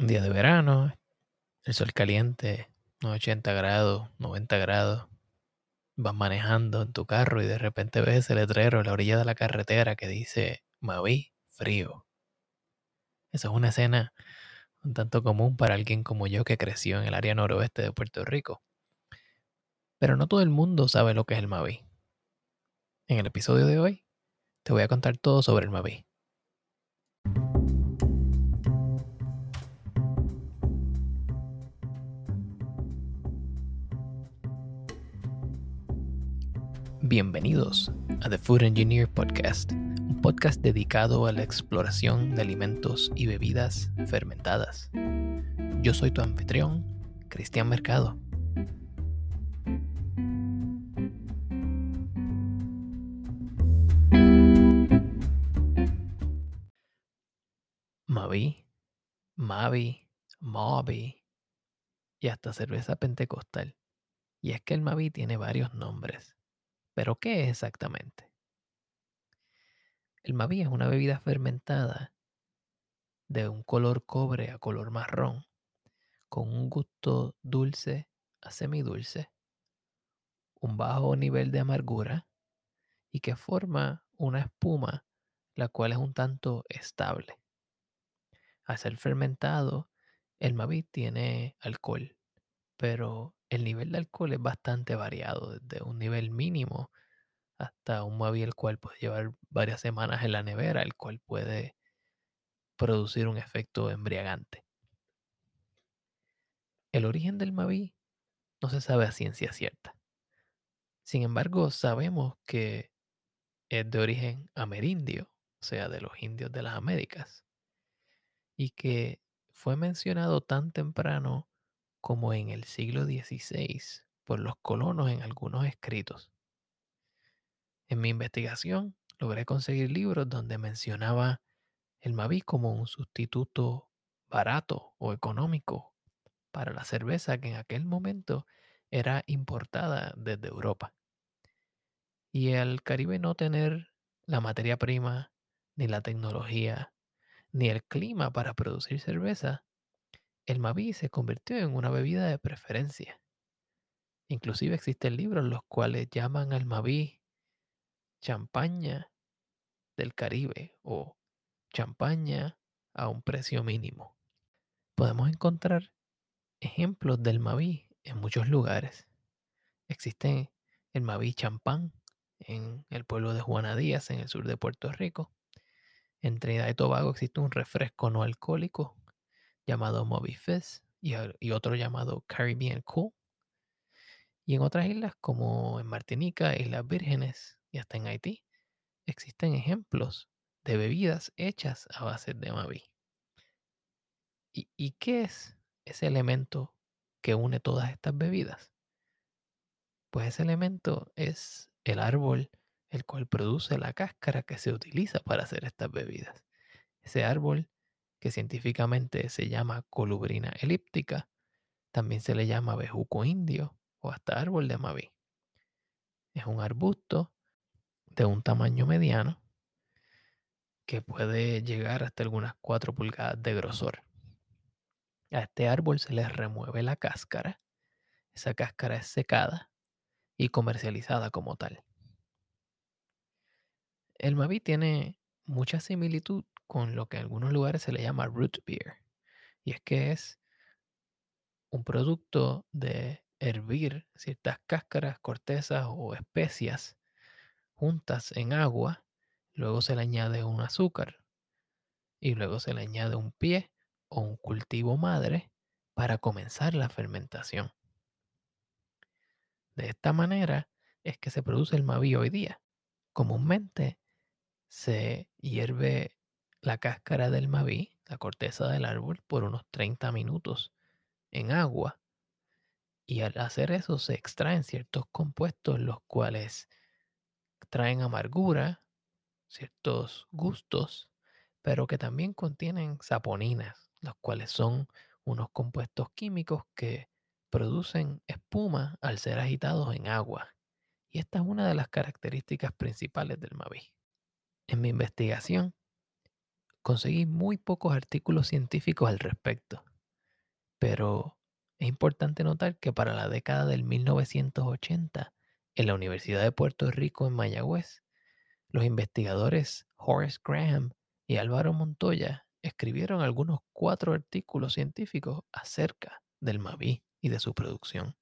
un día de verano, el sol caliente, 80 grados, 90 grados, vas manejando en tu carro y de repente ves ese letrero en la orilla de la carretera que dice Mavi frío. Esa es una escena un tanto común para alguien como yo que creció en el área noroeste de Puerto Rico. Pero no todo el mundo sabe lo que es el Mavi. En el episodio de hoy te voy a contar todo sobre el Mavi. Bienvenidos a The Food Engineer Podcast, un podcast dedicado a la exploración de alimentos y bebidas fermentadas. Yo soy tu anfitrión, Cristian Mercado. Mavi, Mavi, Mavi y hasta cerveza pentecostal. Y es que el Mavi tiene varios nombres. ¿Pero qué es exactamente? El Mavi es una bebida fermentada de un color cobre a color marrón, con un gusto dulce a semidulce, un bajo nivel de amargura y que forma una espuma la cual es un tanto estable. Al ser fermentado, el Mavi tiene alcohol, pero el nivel de alcohol es bastante variado, desde un nivel mínimo hasta un Mavi el cual puede llevar varias semanas en la nevera, el cual puede producir un efecto embriagante. El origen del Mavi no se sabe a ciencia cierta. Sin embargo, sabemos que es de origen amerindio, o sea, de los indios de las Américas, y que fue mencionado tan temprano como en el siglo XVI por los colonos en algunos escritos. En mi investigación logré conseguir libros donde mencionaba el Mavi como un sustituto barato o económico para la cerveza que en aquel momento era importada desde Europa. Y al Caribe no tener la materia prima, ni la tecnología, ni el clima para producir cerveza, el Mavi se convirtió en una bebida de preferencia. Inclusive existen libros los cuales llaman al Mavi champaña del Caribe o champaña a un precio mínimo. Podemos encontrar ejemplos del Mavi en muchos lugares. Existe el Mavi champán en el pueblo de Juana Díaz, en el sur de Puerto Rico. En Trinidad y Tobago existe un refresco no alcohólico llamado Moby Fizz y, otro llamado Caribbean Cool. Y en otras islas como en Martinica, Islas Vírgenes y hasta en Haití, existen ejemplos de bebidas hechas a base de Mavi. ¿Y, ¿Y, qué es ese elemento que une todas estas bebidas? Pues ese elemento es el árbol el cual produce la cáscara que se utiliza para hacer estas bebidas. Ese árbol que científicamente se llama colubrina elíptica, también se le llama bejuco indio o hasta árbol de Mavi. Es un arbusto de un tamaño mediano que puede llegar hasta algunas 4 pulgadas de grosor. A este árbol se le remueve la cáscara. Esa cáscara es secada y comercializada como tal. El Mavi tiene mucha similitud con lo que en algunos lugares se le llama root beer. Y es que es un producto de hervir ciertas cáscaras, cortezas o especias juntas en agua. Luego se le añade un azúcar y luego se le añade un pie o un cultivo madre para comenzar la fermentación. De esta manera es que se produce el Mavi hoy día. Comúnmente se hierve la cáscara del Mavi, la corteza del árbol, por unos 30 minutos en agua. Y al hacer eso se extraen ciertos compuestos los cuales traen amargura, ciertos gustos, pero que también contienen saponinas, los cuales son unos compuestos químicos que producen espuma al ser agitados en agua. Y esta es una de las características principales del Mavi. En mi investigación conseguí muy pocos artículos científicos al respecto. Pero es importante notar que para la década del 1980, en la Universidad de Puerto Rico en Mayagüez, los investigadores Horace Graham y Álvaro Montoya escribieron algunos cuatro artículos científicos acerca del Maví y de su producción.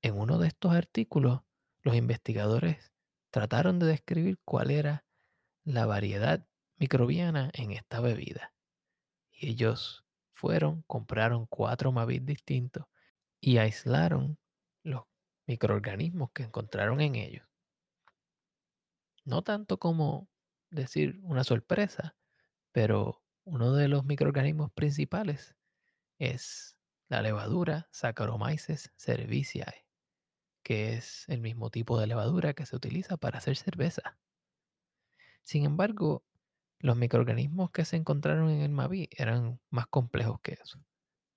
En uno de estos artículos, los investigadores trataron de describir cuál era la variedad microbiana en esta bebida. Y ellos fueron, compraron cuatro Mavis distintos y aislaron los microorganismos que encontraron en ellos. No tanto como decir una sorpresa, pero uno de los microorganismos principales es la levadura Saccharomyces cerevisiae, que es el mismo tipo de levadura que se utiliza para hacer cerveza. Sin embargo, los microorganismos que se encontraron en el Maví eran más complejos que eso.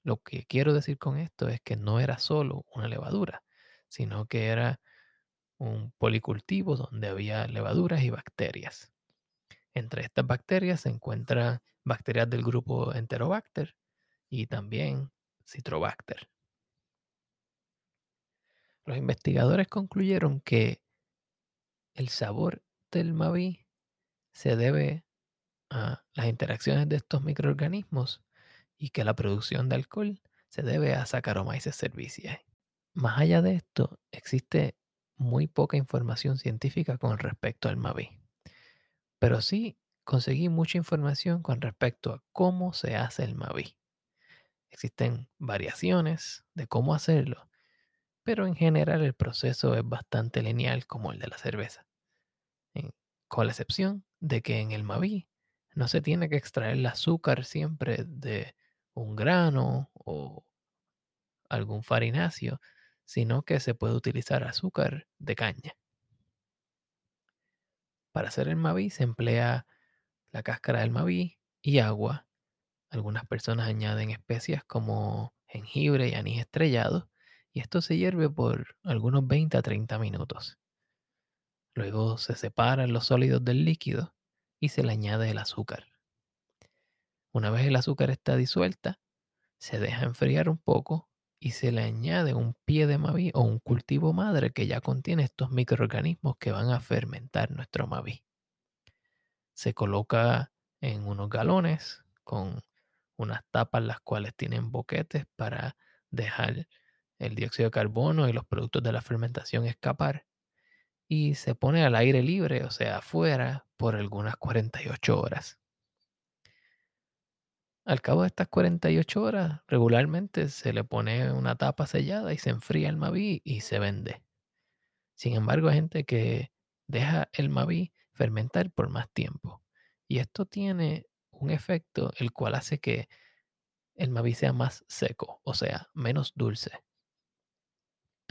Lo que quiero decir con esto es que no era solo una levadura, sino que era un policultivo donde había levaduras y bacterias. Entre estas bacterias se encuentran bacterias del grupo Enterobacter y también Citrobacter. Los investigadores concluyeron que el sabor del Maví se debe a las interacciones de estos microorganismos y que la producción de alcohol se debe a Saccharomyces cerevisiae. Más allá de esto, existe muy poca información científica con respecto al Maví. Pero sí conseguí mucha información con respecto a cómo se hace el Maví. Existen variaciones de cómo hacerlo, pero en general el proceso es bastante lineal como el de la cerveza, con la excepción de que en el Maví no se tiene que extraer el azúcar siempre de un grano o algún farináceo, sino que se puede utilizar azúcar de caña. Para hacer el maví se emplea la cáscara del maví y agua. Algunas personas añaden especias como jengibre y anís estrellado y esto se hierve por algunos 20 a 30 minutos. Luego se separan los sólidos del líquido y se le añade el azúcar. Una vez el azúcar está disuelta, se deja enfriar un poco y se le añade un pie de maví o un cultivo madre que ya contiene estos microorganismos que van a fermentar nuestro maví. Se coloca en unos galones con unas tapas las cuales tienen boquetes para dejar el dióxido de carbono y los productos de la fermentación escapar y se pone al aire libre, o sea, afuera, por algunas 48 horas. Al cabo de estas 48 horas, regularmente se le pone una tapa sellada y se enfría el Maví y se vende. Sin embargo, hay gente que deja el Maví fermentar por más tiempo. Y esto tiene un efecto el cual hace que el Maví sea más seco, o sea, menos dulce.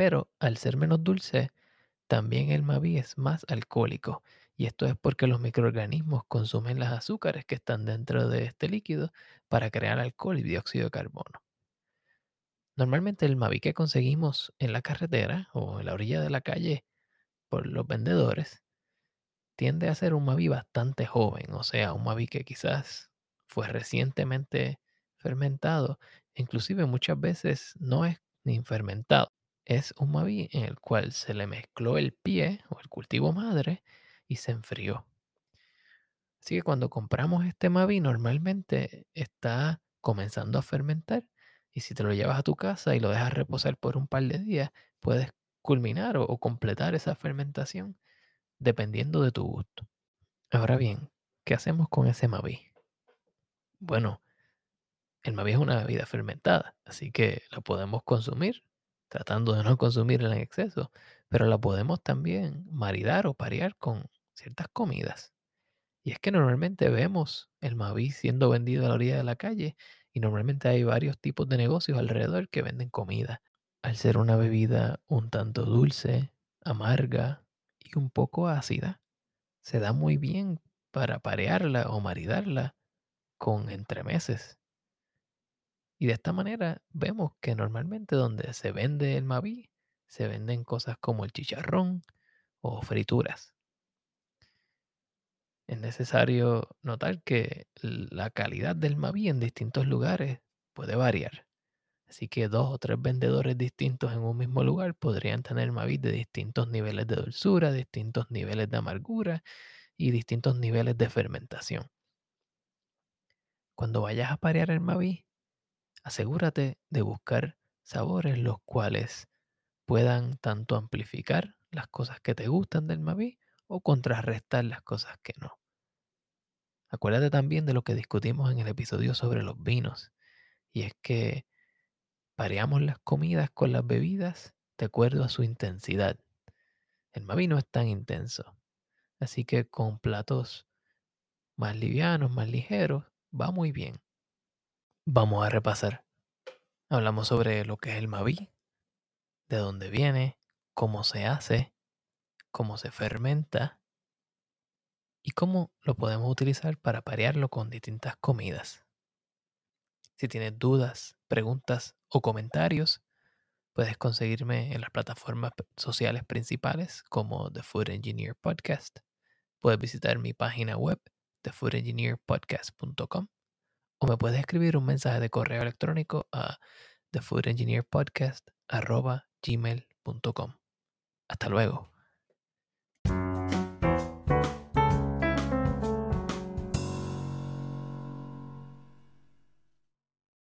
Pero al ser menos dulce, también el Maví es más alcohólico y esto es porque los microorganismos consumen las azúcares que están dentro de este líquido para crear alcohol y dióxido de carbono. Normalmente el Mavi que conseguimos en la carretera o en la orilla de la calle por los vendedores tiende a ser un Mavi bastante joven, o sea, un Mavi que quizás fue recientemente fermentado, inclusive muchas veces no es ni fermentado, es un Mavi en el cual se le mezcló el pie o el cultivo madre y se enfrió. Así que cuando compramos este Mavi normalmente está comenzando a fermentar y si te lo llevas a tu casa y lo dejas reposar por un par de días, puedes culminar o, completar esa fermentación dependiendo de tu gusto. Ahora bien, ¿qué hacemos con ese Mavi? Bueno, el Mavi es una bebida fermentada, así que la podemos consumir, tratando de no consumirla en exceso, pero la podemos también maridar o parear con ciertas comidas. Y es que normalmente vemos el Mavi siendo vendido a la orilla de la calle y normalmente hay varios tipos de negocios alrededor que venden comida. Al ser una bebida un tanto dulce, amarga y un poco ácida, se da muy bien para parearla o maridarla con entremeses. Y de esta manera vemos que normalmente donde se vende el Mavi, se venden cosas como el chicharrón o frituras. Es necesario notar que la calidad del Mavi en distintos lugares puede variar. Así que dos o tres vendedores distintos en un mismo lugar podrían tener Mavi de distintos niveles de dulzura, distintos niveles de amargura y distintos niveles de fermentación. Cuando vayas a parear el Mavi, asegúrate de buscar sabores los cuales puedan tanto amplificar las cosas que te gustan del Mavi o contrarrestar las cosas que no. Acuérdate también de lo que discutimos en el episodio sobre los vinos, y es que pareamos las comidas con las bebidas de acuerdo a su intensidad. El Mavi no es tan intenso, así que con platos más livianos, más ligeros, va muy bien. Vamos a repasar. Hablamos sobre lo que es el Mavi, de dónde viene, cómo se hace, cómo se fermenta y cómo lo podemos utilizar para parearlo con distintas comidas. Si tienes dudas, preguntas o comentarios, puedes conseguirme en las plataformas sociales principales como The Food Engineer Podcast. Puedes visitar mi página web, thefoodengineerpodcast.com, o me puedes escribir un mensaje de correo electrónico a thefoodengineerpodcast.gmail.com. Hasta luego.